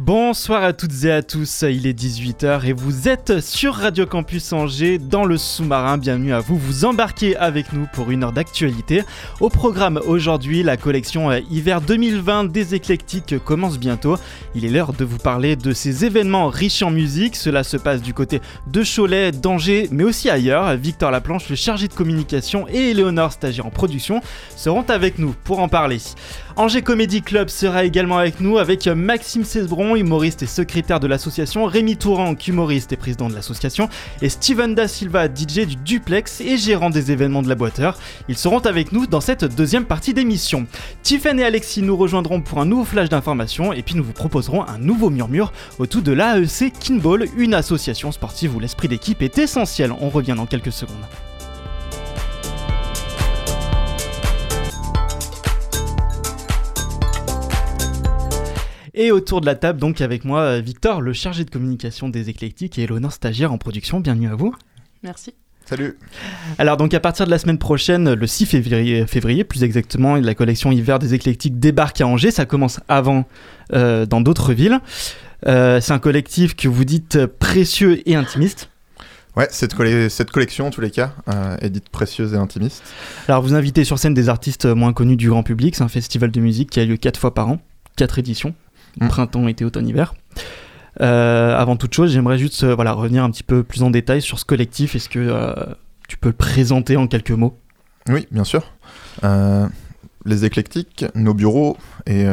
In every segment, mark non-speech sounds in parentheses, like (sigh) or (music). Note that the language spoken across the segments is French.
Bonsoir à toutes et à tous, il est 18h et vous êtes sur Radio Campus Angers dans le sous-marin. Bienvenue à vous, vous embarquez avec nous pour une heure d'actualité. Au programme aujourd'hui, la collection hiver 2020 des éclectiques commence bientôt. Il est l'heure de vous parler de ces événements riches en musique. Cela se passe du côté de Cholet, d'Angers, mais aussi ailleurs. Victor Laplanche, le chargé de communication, et Éléonore, stagiaire en production, seront avec nous pour en parler. Angers Comedy Club sera également avec nous avec Maxime Cesbron, humoriste et secrétaire de l'association, Rémi Touran, humoriste et président de l'association, et Steven Da Silva, DJ du Duplex et gérant des événements de la boiteur. Ils seront avec nous dans cette deuxième partie d'émission. Tiffen et Alexis nous rejoindront pour un nouveau flash d'informations et puis nous vous proposerons un nouveau murmure autour de l'AEC Kinball, une association sportive où l'esprit d'équipe est essentiel. On revient dans quelques secondes. Et autour de la table, donc avec moi, euh, Victor, le chargé de communication des éclectiques, et Eleonore, stagiaire en production. Bienvenue à vous. Merci. Salut. Alors donc à partir de la semaine prochaine, le 6 février, février plus exactement, la collection hiver des éclectiques débarque à Angers. Ça commence avant euh, dans d'autres villes. Euh, c'est un collectif que vous dites précieux et intimiste. Ouais, cette, colle- cette collection, en tous les cas, euh, est dite précieuse et intimiste. Alors vous invitez sur scène des artistes moins connus du grand public. C'est un festival de musique qui a lieu quatre fois par an, quatre éditions, Mm. printemps, été, automne, hiver. Euh, avant toute chose, j'aimerais juste euh, voilà, revenir un petit peu plus en détail sur ce collectif. Est-ce que euh, tu peux le présenter en quelques mots Oui, bien sûr. Les éclectiques, nos bureaux et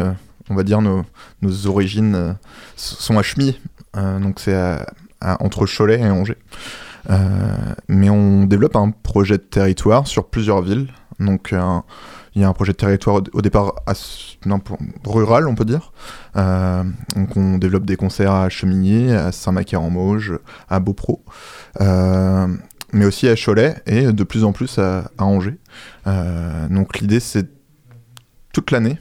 on va dire nos, nos origines sont à Chemillé. Euh, donc c'est à- à- entre Cholet et Angers. Mais on développe un projet de territoire sur plusieurs villes. Donc un- il y a un projet de territoire au, départ rural, on peut dire. Euh, on développe des concerts à Chemillé, à Saint-Macaire-en-Mauges, à Beaupro. Euh, mais aussi à Cholet et de plus en plus à, Angers. Euh, donc l'idée c'est toute l'année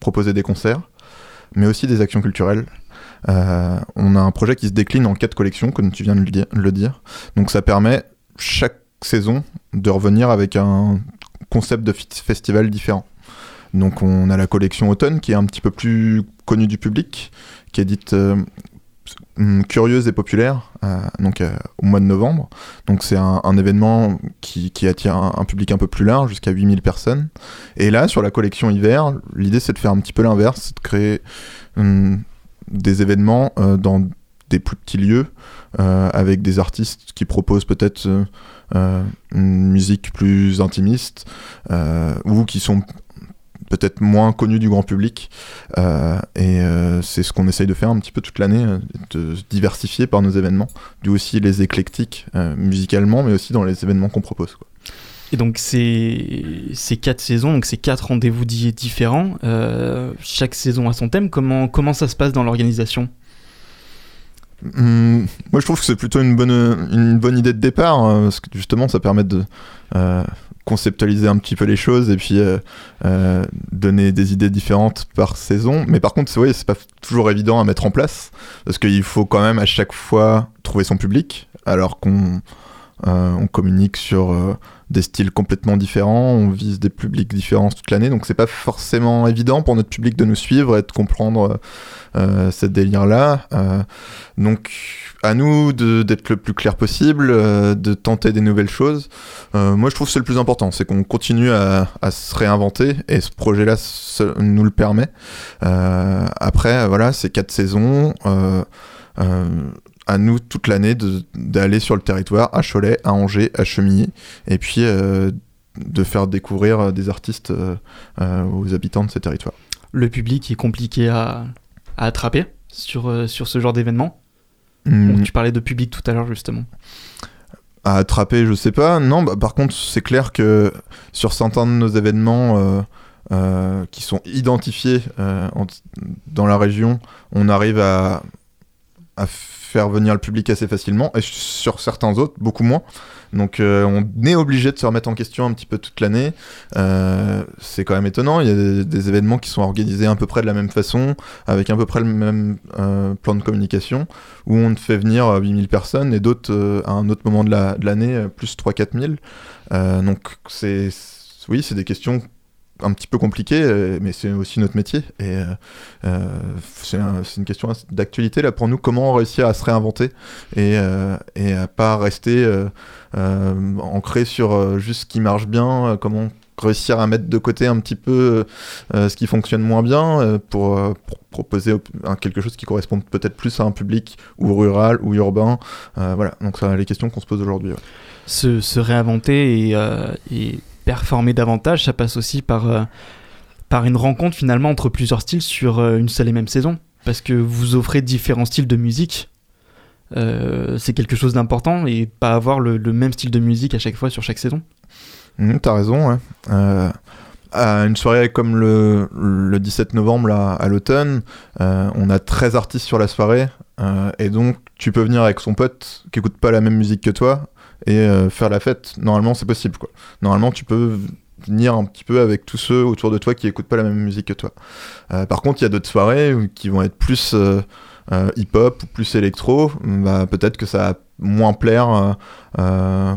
proposer des concerts, mais aussi des actions culturelles. On a un projet qui se décline en quatre collections, comme tu viens de le dire. Donc ça permet chaque saison de revenir avec un concept de fi- festival différent. Donc on a la collection automne qui est un petit peu plus connue du public, qui est dite euh, hum, curieuse et populaire, euh, donc euh, au mois de novembre. Donc c'est un, événement qui, attire un, un public un peu plus large, jusqu'à 8000 personnes. Et là, sur la collection hiver, l'idée c'est de faire un petit peu l'inverse, c'est de créer hum, des événements dans des plus petits lieux, avec des artistes qui proposent peut-être une musique plus intimiste, euh, ou qui sont peut-être moins connus du grand public. Euh, et euh, c'est ce qu'on essaye de faire un petit peu toute l'année, euh, de diversifier par nos événements, d'où aussi les éclectiques euh, musicalement, mais aussi dans les événements qu'on propose. Et donc c'est ces quatre saisons, donc c'est quatre rendez-vous di- différents. Euh, chaque saison a son thème. Comment comment ça se passe dans l'organisation? Hum, moi, je trouve que c'est plutôt une bonne, une bonne idée de départ, euh, parce que justement, ça permet de euh, conceptualiser un petit peu les choses et puis euh, euh, donner des idées différentes par saison. Mais par contre, c'est ouais, pas toujours évident à mettre en place, parce qu'il faut quand même à chaque fois trouver son public, alors qu'on on communique sur des styles complètement différents, on vise des publics différents toute l'année, donc c'est pas forcément évident pour notre public de nous suivre et de comprendre euh, ce délire-là. Euh, donc à nous d'être le plus clair possible, euh, de tenter des nouvelles choses. Euh, moi je trouve que c'est le plus important, c'est qu'on continue à, se réinventer et ce projet-là nous le permet. Euh, après voilà, c'est quatre saisons. euh, euh, à nous toute l'année d'aller sur le territoire, à Cholet, à Angers, à Chemillé, et puis euh, de faire découvrir euh, des artistes euh, aux habitants de ces territoires. Le public est compliqué à, à attraper sur, sur ce genre d'événement. Donc, tu parlais de public tout à l'heure justement. À attraper, je sais pas. Non, bah, par contre, c'est clair que sur certains de nos événements euh, qui sont identifiés euh, en- dans la région, on arrive à, à faire venir le public assez facilement, et sur certains autres, beaucoup moins. Donc euh, on est obligé de se remettre en question un petit peu toute l'année. Euh, c'est quand même étonnant, il y a des, événements qui sont organisés à peu près de la même façon, avec à peu près le même euh, plan de communication, où on fait venir euh, 8000 personnes et d'autres à un autre moment de la- l'année, euh, plus 3-4 000. Euh, donc c'est, oui, c'est des questions un petit peu compliquées, euh, mais c'est aussi notre métier. Et euh, euh, c'est, un- c'est une question d'actualité là pour nous, comment réussir à se réinventer et, euh, et pas rester ancré sur juste ce qui marche bien, comment réussir à mettre de côté un petit peu ce qui fonctionne moins bien pour, proposer quelque chose qui correspond peut-être plus à un public ou rural ou urbain. Voilà, donc ça les questions qu'on se pose aujourd'hui. se, se réinventer et, et performer davantage, ça passe aussi par, euh, par une rencontre finalement entre plusieurs styles sur euh, une seule et même saison. Parce que vous offrez différents styles de musique. Euh, c'est quelque chose d'important et pas avoir le, même style de musique à chaque fois sur chaque saison. Mhm, T'as raison, ouais. À une soirée comme le, le 17 novembre à l'automne, on a 13 artistes sur la soirée, et donc tu peux venir avec son pote qui écoute pas la même musique que toi et euh, faire la fête. Normalement, c'est possible, quoi. Normalement, tu peux venir un petit peu avec tous ceux autour de toi qui écoutent pas la même musique que toi. Euh, par contre, il y a d'autres soirées qui vont être plus euh, hip-hop ou plus électro. Bah, peut-être que ça va moins plaire à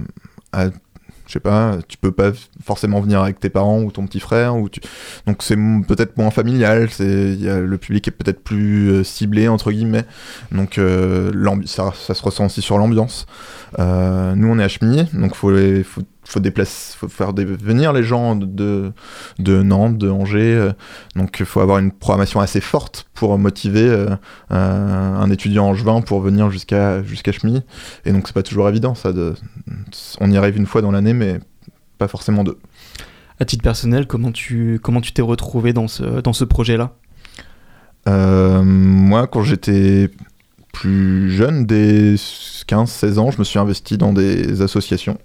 je sais pas, tu peux pas forcément venir avec tes parents ou ton petit frère, ou tu... donc c'est peut-être moins familial, c'est le public est peut-être plus euh, ciblé entre guillemets, donc euh, ça, ça se ressent aussi sur l'ambiance. Euh, nous on est à Chemillé, donc faut les- faut, faut déplacer, faut faire venir les gens de, de, Nantes, de Angers, euh, donc il faut avoir une programmation assez forte pour motiver euh, un étudiant angevin pour venir jusqu'à jusqu'à et donc c'est pas toujours évident ça de on y arrive une fois dans l'année, mais pas forcément deux. À titre personnel, comment tu comment tu t'es retrouvé dans ce, dans ce projet-là? Euh, moi, quand j'étais plus jeune, dès 15-16 ans, je me suis investi dans des associations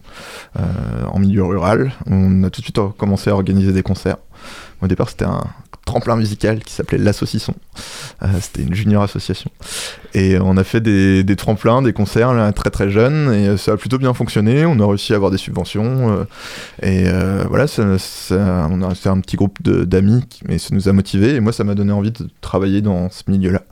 euh, en milieu rural. On a tout de suite commencé à organiser des concerts. Au départ, c'était un tremplin musical qui s'appelait l'Assaucisson. Euh, c'était une junior association. Et on a fait des, tremplins, des concerts très très jeunes, et ça a plutôt bien fonctionné. On a réussi à avoir des subventions. euh, et euh, voilà, on a fait un petit groupe d'amis, mais ça nous a motivés. Et moi, ça m'a donné envie de travailler dans ce milieu-là.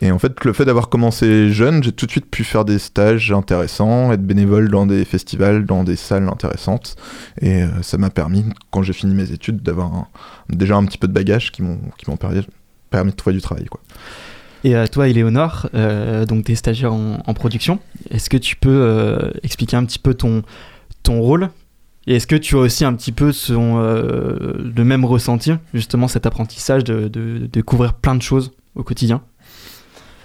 Et en fait, le fait d'avoir commencé jeune, j'ai tout de suite pu faire des stages intéressants, être bénévole dans des festivals, dans des salles intéressantes. Et euh, ça m'a permis, quand j'ai fini mes études, d'avoir un- déjà un petit peu de bagages qui m'ont qui m'ont permis, permis de trouver du travail. Quoi. Et à toi, Éléonore, euh, donc tu es stagiaire en, en production. Est-ce que tu peux euh, expliquer un petit peu ton, ton rôle? Et est-ce que tu as aussi un petit peu son, euh, le même ressenti, justement, cet apprentissage de, de, de découvrir plein de choses au quotidien?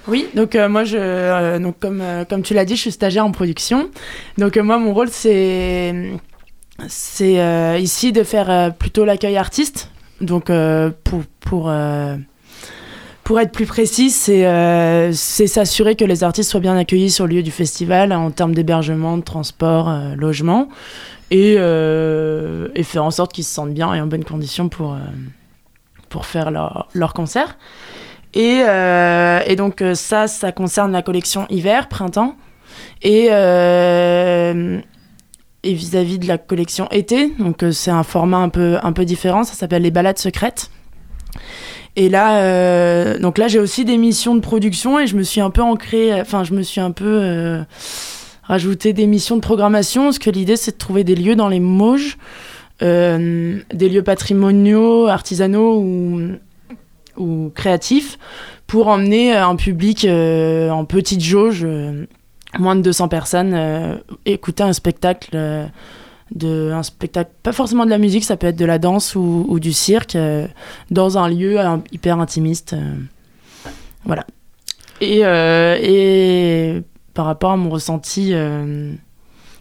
Oui, donc euh, moi, je, euh, donc comme, euh, comme tu l'as dit, je suis stagiaire en production. Donc euh, moi, mon rôle, c'est c'est euh, ici de faire euh, plutôt l'accueil artiste. Donc euh, pour, pour, euh, pour être plus précis, c'est euh, s'assurer que les artistes soient bien accueillis sur le lieu du festival en termes d'hébergement, de transport, euh, logement, et, et faire en sorte qu'ils se sentent bien et en bonne condition pour, pour faire leur, leur concert. Et, et donc ça, ça concerne la collection hiver, printemps. Et, et vis-à-vis de la collection été, donc euh, c'est un format un peu, un peu différent, ça s'appelle les balades secrètes. Et là, euh, donc là j'ai aussi des missions de production et je me suis un peu ancrée, enfin je me suis un peu euh, rajouté des missions de programmation parce que l'idée c'est de trouver des lieux dans les Mauges, des lieux patrimoniaux, artisanaux ou, ou créatifs pour emmener un public en petite jauge, moins de 200 personnes, euh, écouter un spectacle, euh, de, un spectacle, pas forcément de la musique, ça peut être de la danse ou, ou du cirque, euh, dans un lieu euh, hyper intimiste. voilà. Et, et par rapport à mon ressenti,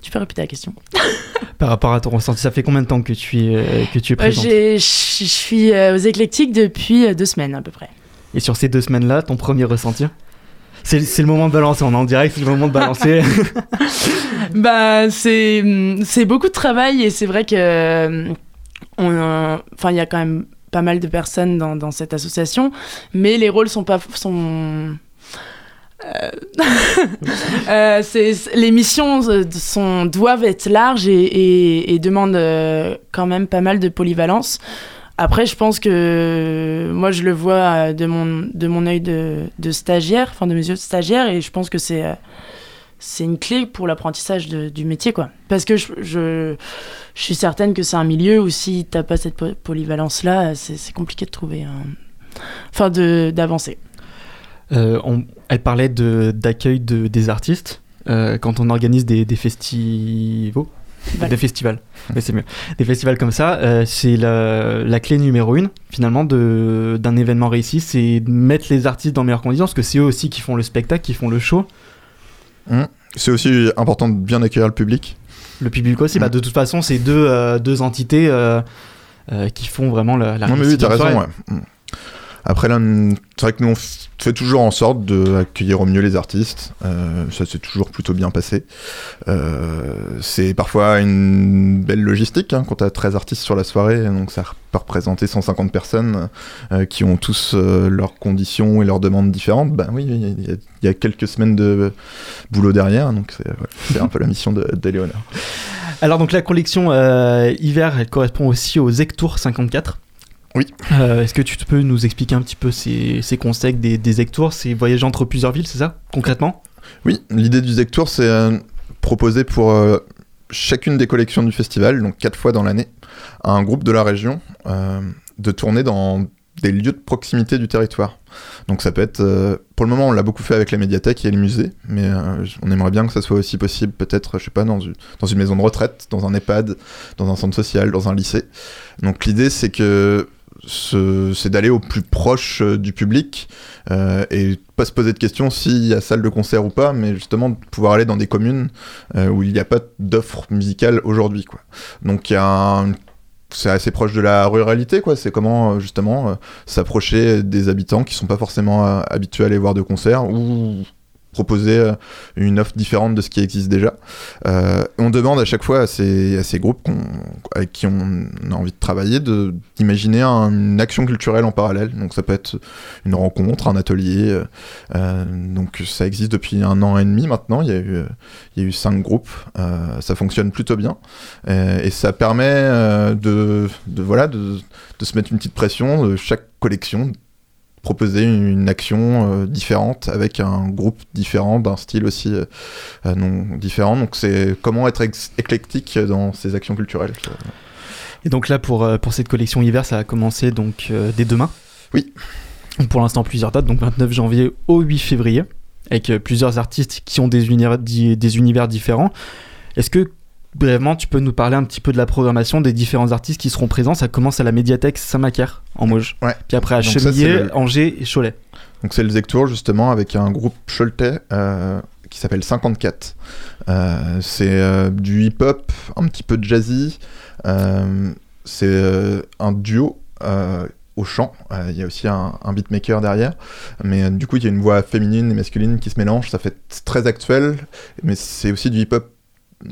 tu peux répéter la question (laughs) Par rapport à ton ressenti, ça fait combien de temps que tu es, que tu es présente? Je suis aux éclectiques depuis deux semaines à peu près. Et sur ces deux semaines-là, ton premier ressenti? C'est le moment de balancer, on est en direct, c'est le moment de balancer. (laughs) Bah, c'est beaucoup de travail et c'est vrai que euh, euh, enfin, il y a quand même pas mal de personnes dans, cette association, mais les rôles sont pas sont euh, (laughs) euh, les missions sont, doivent être larges et, demandent quand même pas mal de polyvalence. Après, je pense que moi, je le vois euh, de mon, de mon œil de, stagiaire, enfin de mes yeux stagiaire, et je pense que c'est euh, une clé pour l'apprentissage du métier, quoi. Parce que je, suis certaine que c'est un milieu où si t'as pas cette po- polyvalence-là, c'est compliqué de trouver un... Enfin, d'avancer. Euh, elle parlait d'accueil de, des artistes quand on organise des, des festivals. Des festivals, mais c'est mieux. Des festivals comme ça, euh, c'est la, la clé numéro une, finalement, de- d'un événement réussi, c'est de mettre les artistes dans meilleures conditions, parce que c'est eux aussi qui font le spectacle, qui font le show. C'est aussi important de bien accueillir le public. Le public aussi, Mm. bah, de toute façon, c'est deux, euh, deux entités euh, euh, qui font vraiment la, la non, mais oui, t'as raison, ouais. Mm. Après, là, c'est vrai que nous, on fait toujours en sorte d'accueillir au mieux les artistes. Euh, ça s'est toujours plutôt bien passé. Euh, c'est parfois une belle logistique hein, quand t'as 13 artistes sur la soirée, donc ça peut représenter 150 personnes euh, qui ont tous leurs conditions et leurs demandes différentes. Ben oui, il y, a- quelques semaines de boulot derrière, donc c'est un peu la mission de- d'Eléonore. Alors donc la collection hiver, elle correspond aussi aux Ectour 54. Oui. Euh, Est-ce que tu peux nous expliquer un petit peu ces, ces concepts des, des Ectours C'est voyager entre plusieurs villes, c'est ça Concrètement? Oui, l'idée du Zectour, c'est euh, proposer pour euh, chacune des collections du festival, donc quatre fois dans l'année, à un groupe de la région de tourner dans des lieux de proximité du territoire. Donc ça peut être, pour le moment, on l'a beaucoup fait avec la médiathèque et les musées, mais on aimerait bien que ça soit aussi possible, peut-être, je sais pas, dans une, dans une maison de retraite, dans un EHPAD, dans un centre social, dans un lycée. Donc l'idée, c'est que c'est d'aller au plus proche euh, du public euh, et pas se poser de questions s'il y a salle de concert ou pas, mais justement de pouvoir aller dans des communes euh, où il n'y a pas d'offre musicale aujourd'hui. quoi. Donc c'est assez proche de la ruralité, quoi. C'est comment justement s'approcher des habitants qui sont pas forcément habitués à aller voir de concerts ou proposer euh, une offre différente de ce qui existe déjà. Euh, on demande à chaque fois à ces, groupes avec qui on a envie de travailler d'imaginer un- une action culturelle en parallèle. Donc ça peut être une rencontre, un atelier. euh, donc ça existe depuis un an et demi maintenant. Il y a eu, cinq groupes. Ça fonctionne plutôt bien et ça permet de voilà de, de se mettre une petite pression de chaque collection proposer une action euh, différente avec un groupe différent d'un style aussi euh, euh, non différent donc c'est comment être éclectique dans ces actions culturelles. Et donc là, pour, pour cette collection hiver, ça a commencé donc euh, dès demain? Oui. Pour l'instant, plusieurs dates, donc 29 janvier au 8 février, avec plusieurs artistes qui ont des univers, di- des univers différents. Est-ce que, brièvement, tu peux nous parler un petit peu de la programmation des différents artistes qui seront présents Ça commence à la médiathèque Saint-Macaire, en Mauges. Ouais. Puis après à Chemillé, le- Angers et Cholet. Donc c'est le Zectour justement avec un groupe Choletais euh, qui s'appelle 54. Euh, c'est euh, du hip-hop, un petit peu de jazzy. C'est un duo au chant. Euh, Il y a aussi un, un beatmaker derrière. Mais euh, du coup, il y a une voix féminine et masculine qui se mélangent. Ça fait très actuel. Mais c'est aussi du hip-hop,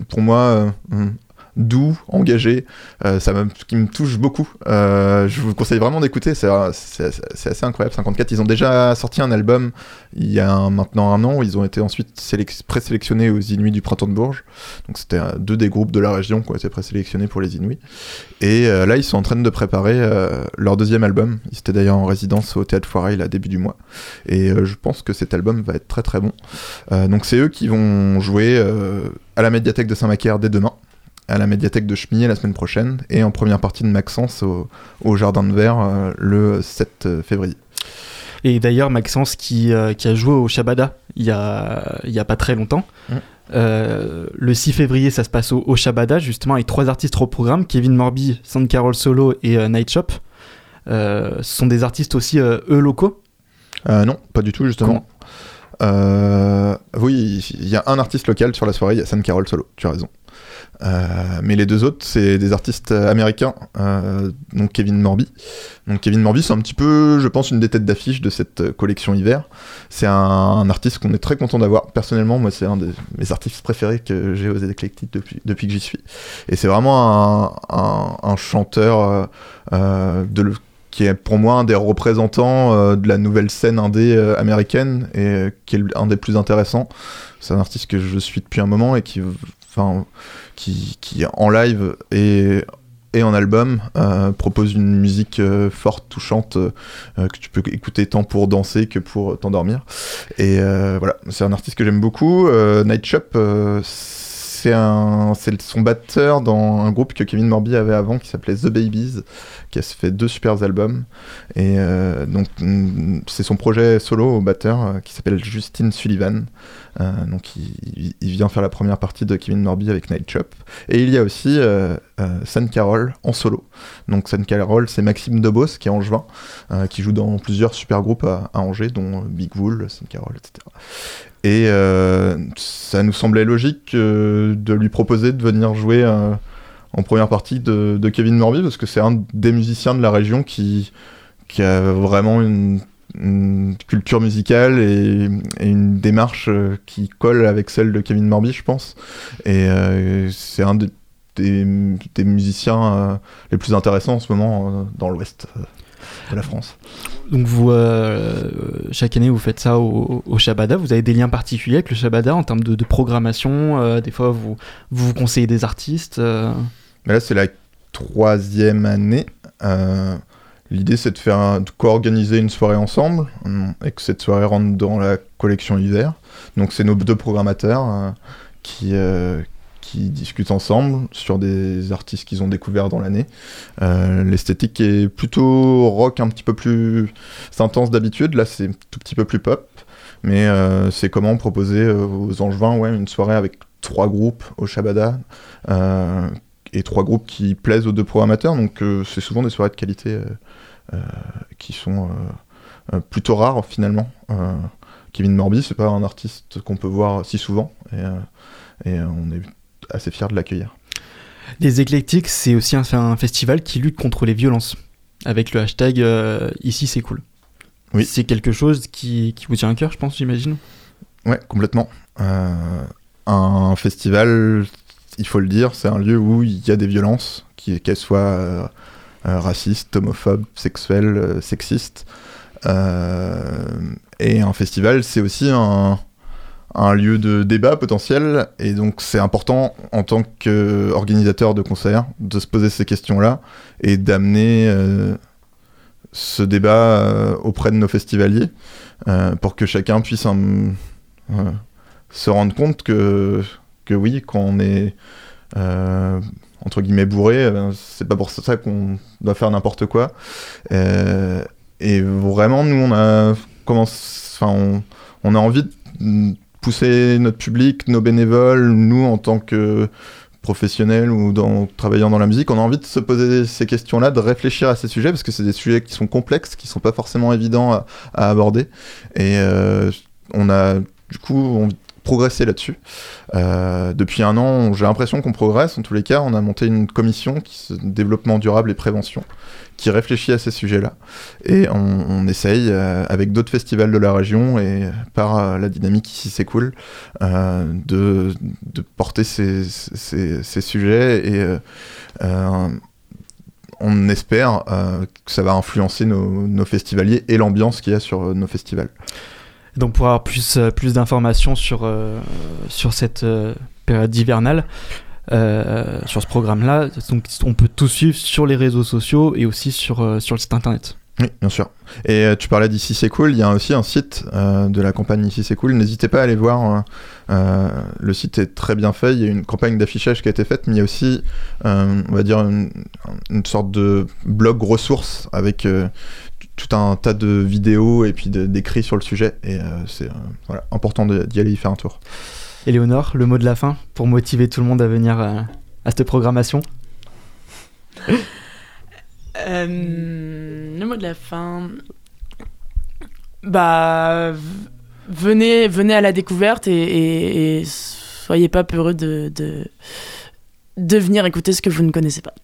pour moi, euh, hum, doux, engagé. Euh, ça me, qui me touche beaucoup. Euh, je vous conseille vraiment d'écouter. C'est c'est assez incroyable. 54, ils ont déjà sorti un album il y a maintenant un an. Ils ont été ensuite sélec- présélectionnés aux Inuits du Printemps de Bourges. Donc c'était euh, deux des groupes de la région qui ont été présélectionnés pour les Inuits. Et euh, là, ils sont en train de préparer euh, leur deuxième album. Ils étaient d'ailleurs en résidence au Théâtre Foirail là début du mois. Et euh, je pense que cet album va être très très bon. Euh, donc c'est eux qui vont jouer euh, à la médiathèque de Saint-Macaire dès demain à la médiathèque de Chemillé la semaine prochaine et en première partie de Maxence au, au Jardin de Verre euh, le 7 février. Et d'ailleurs, Maxence qui, euh, qui a joué au Shabada il y a, il y a pas très longtemps. Mm. Euh, le 6 février, ça se passe au, au Shabada, justement, avec trois artistes au programme Kevin Morby, Sand Carol Solo et euh, Night Shop. Euh, ce sont des artistes aussi, euh, eux, locaux? Euh, non, pas du tout justement. Euh, oui, il y a un artiste local sur la soirée, il y a San Carol solo, tu as raison. Euh, mais les deux autres, c'est des artistes américains, euh, donc Kevin Morby. Donc Kevin Morby, c'est un petit peu, je pense, une des têtes d'affiche de cette collection hiver. C'est un, artiste qu'on est très content d'avoir. Personnellement, moi, c'est un de mes artistes préférés que j'ai aux éclectiques depuis, depuis que j'y suis. Et c'est vraiment un, chanteur euh, qui est pour moi un des représentants de la nouvelle scène indé américaine et qui est un des plus intéressants. C'est un artiste que je suis depuis un moment et qui, enfin, qui, qui en live et, et en album euh, propose une musique euh, forte, touchante euh, que tu peux écouter tant pour danser que pour t'endormir. Et voilà, c'est un artiste que j'aime beaucoup. Night Shop, c'est c'est son batteur dans un groupe que Kevin Morby avait avant qui s'appelait The Babies, qui a fait deux super albums. Et donc, mm, c'est son projet solo au batteur qui s'appelle Justin Sullivan. Euh, donc, il, vient faire la première partie de Kevin Morby avec Night Shop. Et il y a aussi euh, euh, San Carol en solo. Donc, San Carol, c'est Maxime Debos qui est angevin, qui joue dans plusieurs super groupes à, Angers, dont Big Wool, San Carol, etc. Et ça nous semblait logique de lui proposer de venir jouer en première partie de, Kevin Morby, parce que c'est un des musiciens de la région qui a vraiment une, une culture musicale et, et une démarche euh, qui colle avec celle de Kevin Morby, je pense. Et euh, c'est un des, des, des musiciens euh, les plus intéressants en ce moment euh, dans l'ouest de la France. Donc vous, chaque année, vous faites ça au, au Shabada. Vous avez des liens particuliers avec le Shabada en termes de, de programmation. des fois, vous, vous vous conseillez des artistes. Mais là, c'est la troisième année. Euh, L'idée, c'est de faire un- de co-organiser une soirée ensemble hum, et que cette soirée rentre dans la collection hiver. Donc, c'est nos deux programmateurs euh, qui, euh, qui discutent ensemble sur des artistes qu'ils ont découverts dans l'année. Euh, L'esthétique est plutôt rock, un petit peu plus intense d'habitude. Là, c'est tout petit peu plus pop. Mais euh, c'est comment proposer euh, aux Angevins ouais, une soirée avec trois groupes au Shabada. Et trois groupes qui plaisent aux deux programmateurs. Donc euh, c'est souvent des soirées de qualité euh, euh, qui sont plutôt rares finalement. Kevin Morby, c'est pas un artiste qu'on peut voir si souvent et, et on est assez fiers de l'accueillir. Les éclectiques, c'est aussi un, un festival qui lutte contre les violences. Avec le hashtag euh, Ici c'est cool. Oui. C'est quelque chose qui, qui vous tient à cœur, je pense, j'imagine? Ouais, complètement. Euh, un festival, il faut le dire, c'est un lieu où il y a des violences, qu'elles soient euh, euh, racistes, homophobes, sexuelles, euh, sexistes. Et un festival, c'est aussi un, lieu de débat potentiel, et donc c'est important en tant qu'organisateur de concerts de se poser ces questions-là et d'amener ce débat auprès de nos festivaliers pour que chacun puisse se rendre compte que, que oui, quand on est euh, entre guillemets bourré, eh ben, c'est pas pour ça qu'on doit faire n'importe quoi. Euh, et vraiment, nous, on a on, a envie de pousser notre public, nos bénévoles, nous en tant que professionnels ou travaillant dans la musique, on a envie de se poser ces questions-là, de réfléchir à ces sujets, parce que c'est des sujets qui sont complexes, qui sont pas forcément évidents à, à aborder. Et euh, on a du coup envie de progresser là-dessus. Euh, depuis un an, j'ai l'impression qu'on progresse. En tous les cas, on a monté une commission qui développement durable et prévention qui réfléchit à ces sujets-là. Et on, essaye, euh, avec d'autres festivals de la région et par euh, la dynamique c'est cool, euh, de, porter ces, sujets et on espère que ça va influencer nos, festivaliers et l'ambiance qu'il y a sur nos festivals. Donc pour avoir plus, euh, plus d'informations sur, euh, sur cette euh, période hivernale, sur ce programme-là, on peut tout suivre sur les réseaux sociaux et aussi sur, sur le site internet. Oui, bien sûr. Et tu parlais d'Ici c'est cool, il y a aussi un site de la campagne Ici c'est cool, n'hésitez pas à aller voir, le site est très bien fait, il y a une campagne d'affichage qui a été faite, mais il y a aussi, on va dire, une, une sorte de blog ressources avec tout un tas de vidéos et puis de- d'écrits sur le sujet, et euh, c'est euh, voilà, important d'y aller y faire un tour. Éléonore, le mot de la fin pour motiver tout le monde à venir euh, à cette programmation? Euh, le mot de la fin. Bah. venez, venez à la découverte et, et- et soyez pas peureux de, de, de venir écouter ce que vous ne connaissez pas.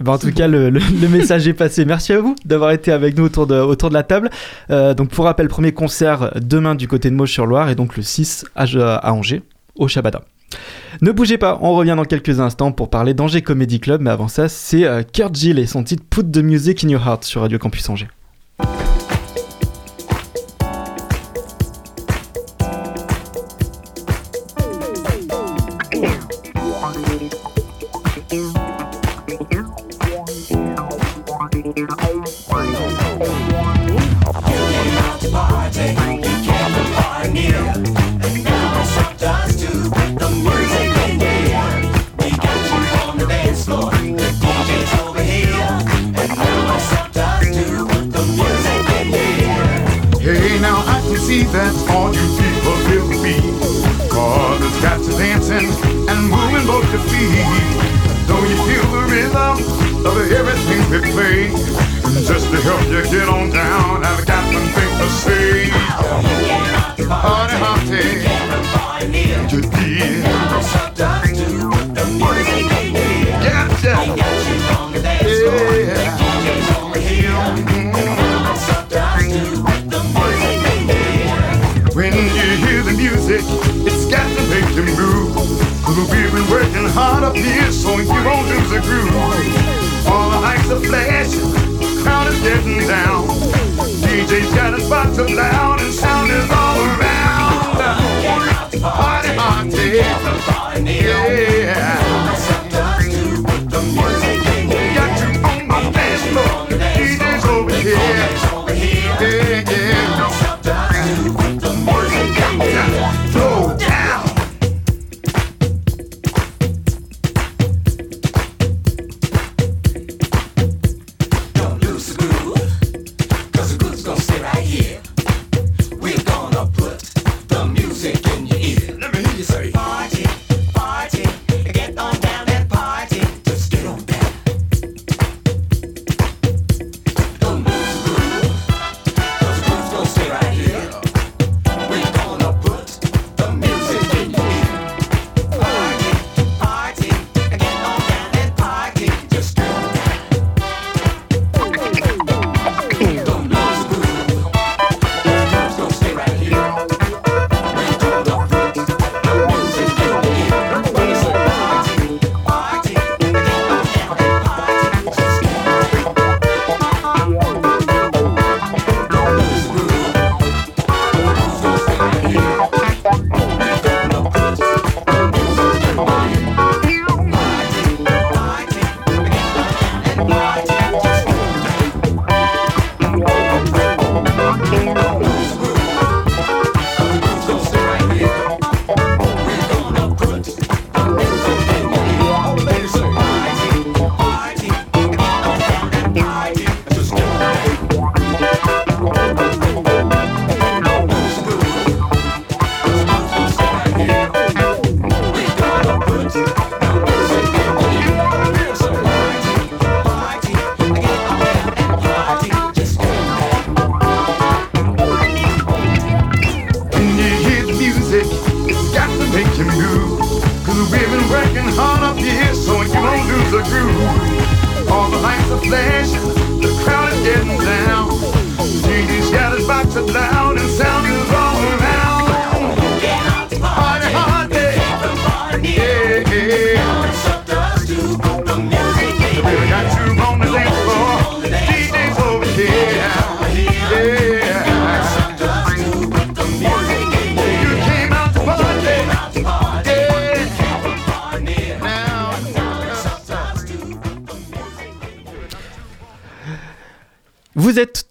Ben, en tout cas, le, message est passé. Merci à vous d'avoir été avec nous autour de, la table. Euh, donc, pour rappel, premier concert demain du côté de Meaux-sur-Loire et donc le 6 à, à Angers, au Shabada. Ne bougez pas, on revient dans quelques instants pour parler d'Angers Comedy Club, mais avant ça, c'est euh, Kurt Gill et son titre Put the Music in Your Heart sur Radio Campus Angers.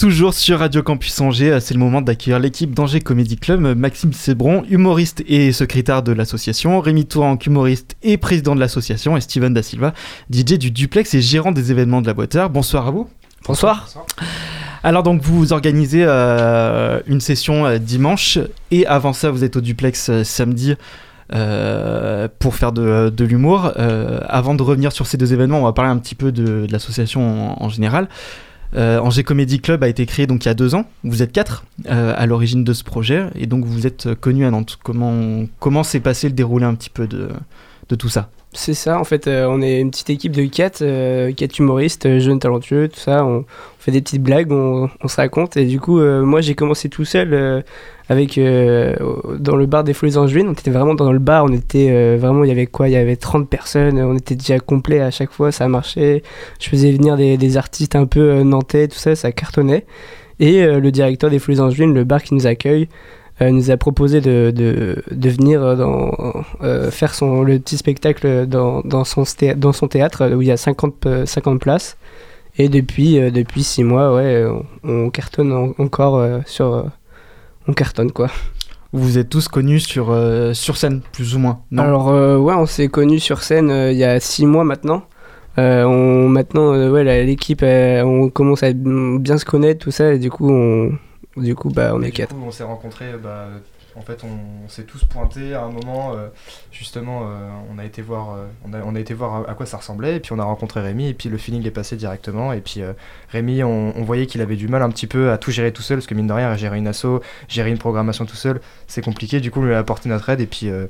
Toujours sur Radio Campus Angers, euh, c'est le moment d'accueillir l'équipe d'Angers Comedy Club, euh, Maxime Sebron, humoriste et secrétaire de l'association, Rémi Touranque, humoriste et président de l'association, et Steven Da Silva, DJ du Duplex et gérant des événements de la Boîteur. Bonsoir à vous. Bonsoir. Alors donc vous organisez euh, une session euh, dimanche et avant ça vous êtes au Duplex euh, samedi euh, pour faire de, de l'humour. Euh, avant de revenir sur ces deux événements, on va parler un petit peu de, de l'association en, en général. Euh, Angers Comedy Club a été créé donc il y a deux ans. Vous êtes quatre euh, à l'origine de ce projet et donc vous êtes connus à Nantes. Comment comment s'est passé le déroulé un petit peu de, de tout ça? C'est ça, en fait, euh, on est une petite équipe de quatre, euh, quatre humoristes, euh, jeunes talentueux, tout ça. On, fait des petites blagues, on, se raconte. Et du coup, moi, j'ai commencé tout seul avec dans le bar des Folies Angevines. On était vraiment dans le bar, on était vraiment, il y avait quoi Il y avait 30 personnes, on était déjà complet à chaque fois, ça marchait. Je faisais venir des, artistes un peu nantais, tout ça, ça cartonnait. Et le directeur des Folies Angevines, le bar qui nous accueille, nous a proposé de, de, de venir euh, dans, euh, faire son, le petit spectacle dans, dans, son, dans son théâtre euh, où il y a 50, euh, 50 places. Et depuis, euh, depuis six mois, ouais, on, on cartonne en- encore euh, sur. euh, on cartonne quoi. Vous êtes tous connus sur, euh, sur scène, plus ou moins Non? Alors, euh, ouais, on s'est connus sur scène euh, il y a six mois maintenant. Euh, on, maintenant, euh, ouais, l'équipe, euh, on commence à bien se connaître, tout ça, et du coup, on, du coup, bah, on Et est du quatre. coup, on s'est rencontrés, bah, en fait, on, on s'est tous pointés à un moment, euh, justement, euh, on a été voir, euh, on, a, on a été voir à, à quoi ça ressemblait, et puis on a rencontré Rémi, et puis le feeling est passé directement, et puis euh, Rémi, on, on voyait qu'il avait du mal un petit peu à tout gérer tout seul, parce que mine de rien, gérer une asso, gérer une programmation tout seul, c'est compliqué, du coup, on lui a apporté notre aide, et puis euh,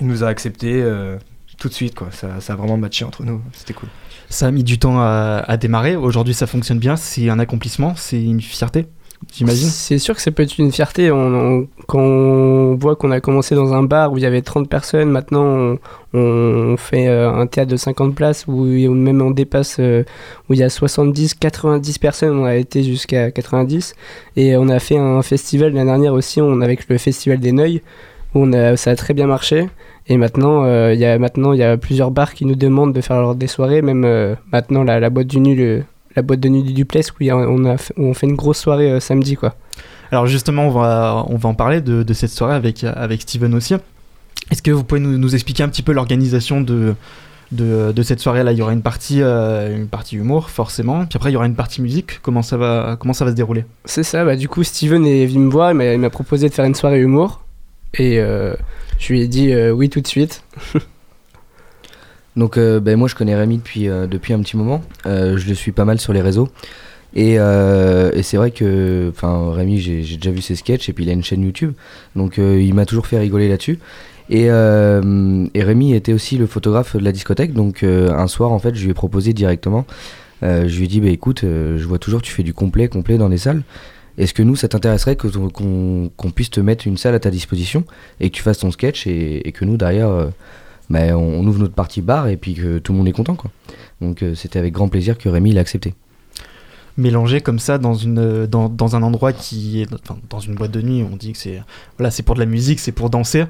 il nous a accepté euh, tout de suite, quoi. Ça, ça a vraiment matché entre nous, c'était cool. Ça a mis du temps à, à démarrer. Aujourd'hui, ça fonctionne bien. C'est un accomplissement, c'est une fierté, j'imagine. C'est sûr que ça peut être une fierté. On, quand on voit qu'on a commencé dans un bar où il y avait 30 personnes, maintenant on, fait euh, un théâtre de 50 places où même on dépasse, euh, où il y a 70, 90 personnes, on a été jusqu'à 90. Et on a fait un festival l'année dernière aussi, avec le Festival des Neuils, où ça a très bien marché. Et maintenant, euh, il y a maintenant il y a plusieurs bars qui nous demandent de faire leur- des soirées, même euh, maintenant la boîte du nul. La boîte de nuit du duplex où il y a- on, a, fait- où on fait une grosse soirée euh, samedi quoi. Alors justement, on va, on va en parler de, de cette soirée avec, avec Steven aussi. Est-ce que vous pouvez nous, nous expliquer un petit peu l'organisation de, de, de cette soirée-là? Il y aura une partie, euh, une partie humour, forcément. Puis après, il y aura une partie musique. Comment ça va, comment ça va se dérouler? C'est ça, bah du coup Steven est venu me voir, il m'a- proposé de faire une soirée humour. Et euh, je lui ai dit oui tout de suite. (laughs) Donc euh, ben, moi je connais Rémi depuis, euh, depuis un petit moment, Euh, je le suis pas mal sur les réseaux. Et, c'est vrai que Rémi j'ai déjà vu ses sketchs et puis il a une chaîne YouTube, donc il m'a toujours fait rigoler là-dessus. Et, et Rémi était aussi le photographe de la discothèque, donc un soir en fait je lui ai proposé directement, je lui ai dit bah écoute je vois toujours tu fais du complet complet dans les salles, est-ce que nous ça t'intéresserait qu'on qu'on puisse te mettre une salle à ta disposition et que tu fasses ton sketch et, que nous derrière on, ouvre notre partie bar et puis que tout le monde est content quoi. Donc euh, c'était avec grand plaisir que Rémi l'a accepté. Mélanger comme ça dans, une, dans un endroit qui est. Dans une boîte de nuit, on dit que c'est voilà, pour de la musique, c'est pour danser.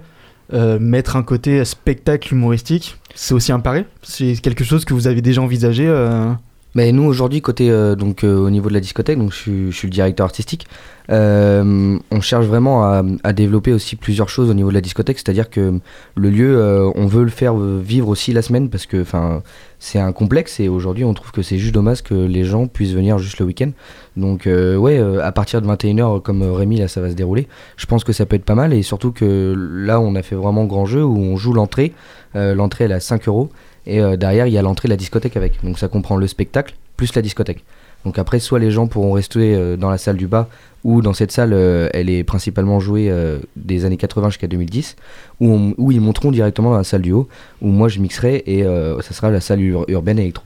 Euh, mettre un côté spectacle humoristique, c'est aussi un pari? C'est quelque chose que vous avez déjà envisagé euh, Mais nous aujourd'hui côté euh, donc euh, au niveau de la discothèque, donc je, suis- je suis le directeur artistique. euh, on cherche vraiment à, à développer aussi plusieurs choses au niveau de la discothèque, c'est-à-dire que le lieu, euh, on veut le faire euh, vivre aussi la semaine parce que enfin c'est un complexe et aujourd'hui on trouve que c'est juste dommage que les gens puissent venir juste le week-end. Donc euh, ouais, à partir de 21h comme Rémi là ça va se dérouler, je pense que ça peut être pas mal et surtout que là on a fait vraiment grand jeu où on joue l'entrée, l'entrée elle est à 5 euros et euh, derrière il y a l'entrée de la discothèque avec, donc ça comprend le spectacle plus la discothèque. Donc après soit les gens pourront rester euh, dans la salle du bas ou dans cette salle euh, elle est principalement jouée euh, des années 80 jusqu'à 2010 où, on- où ils monteront directement dans la salle du haut où moi je mixerai et euh, ça sera la salle ur- urbaine électro.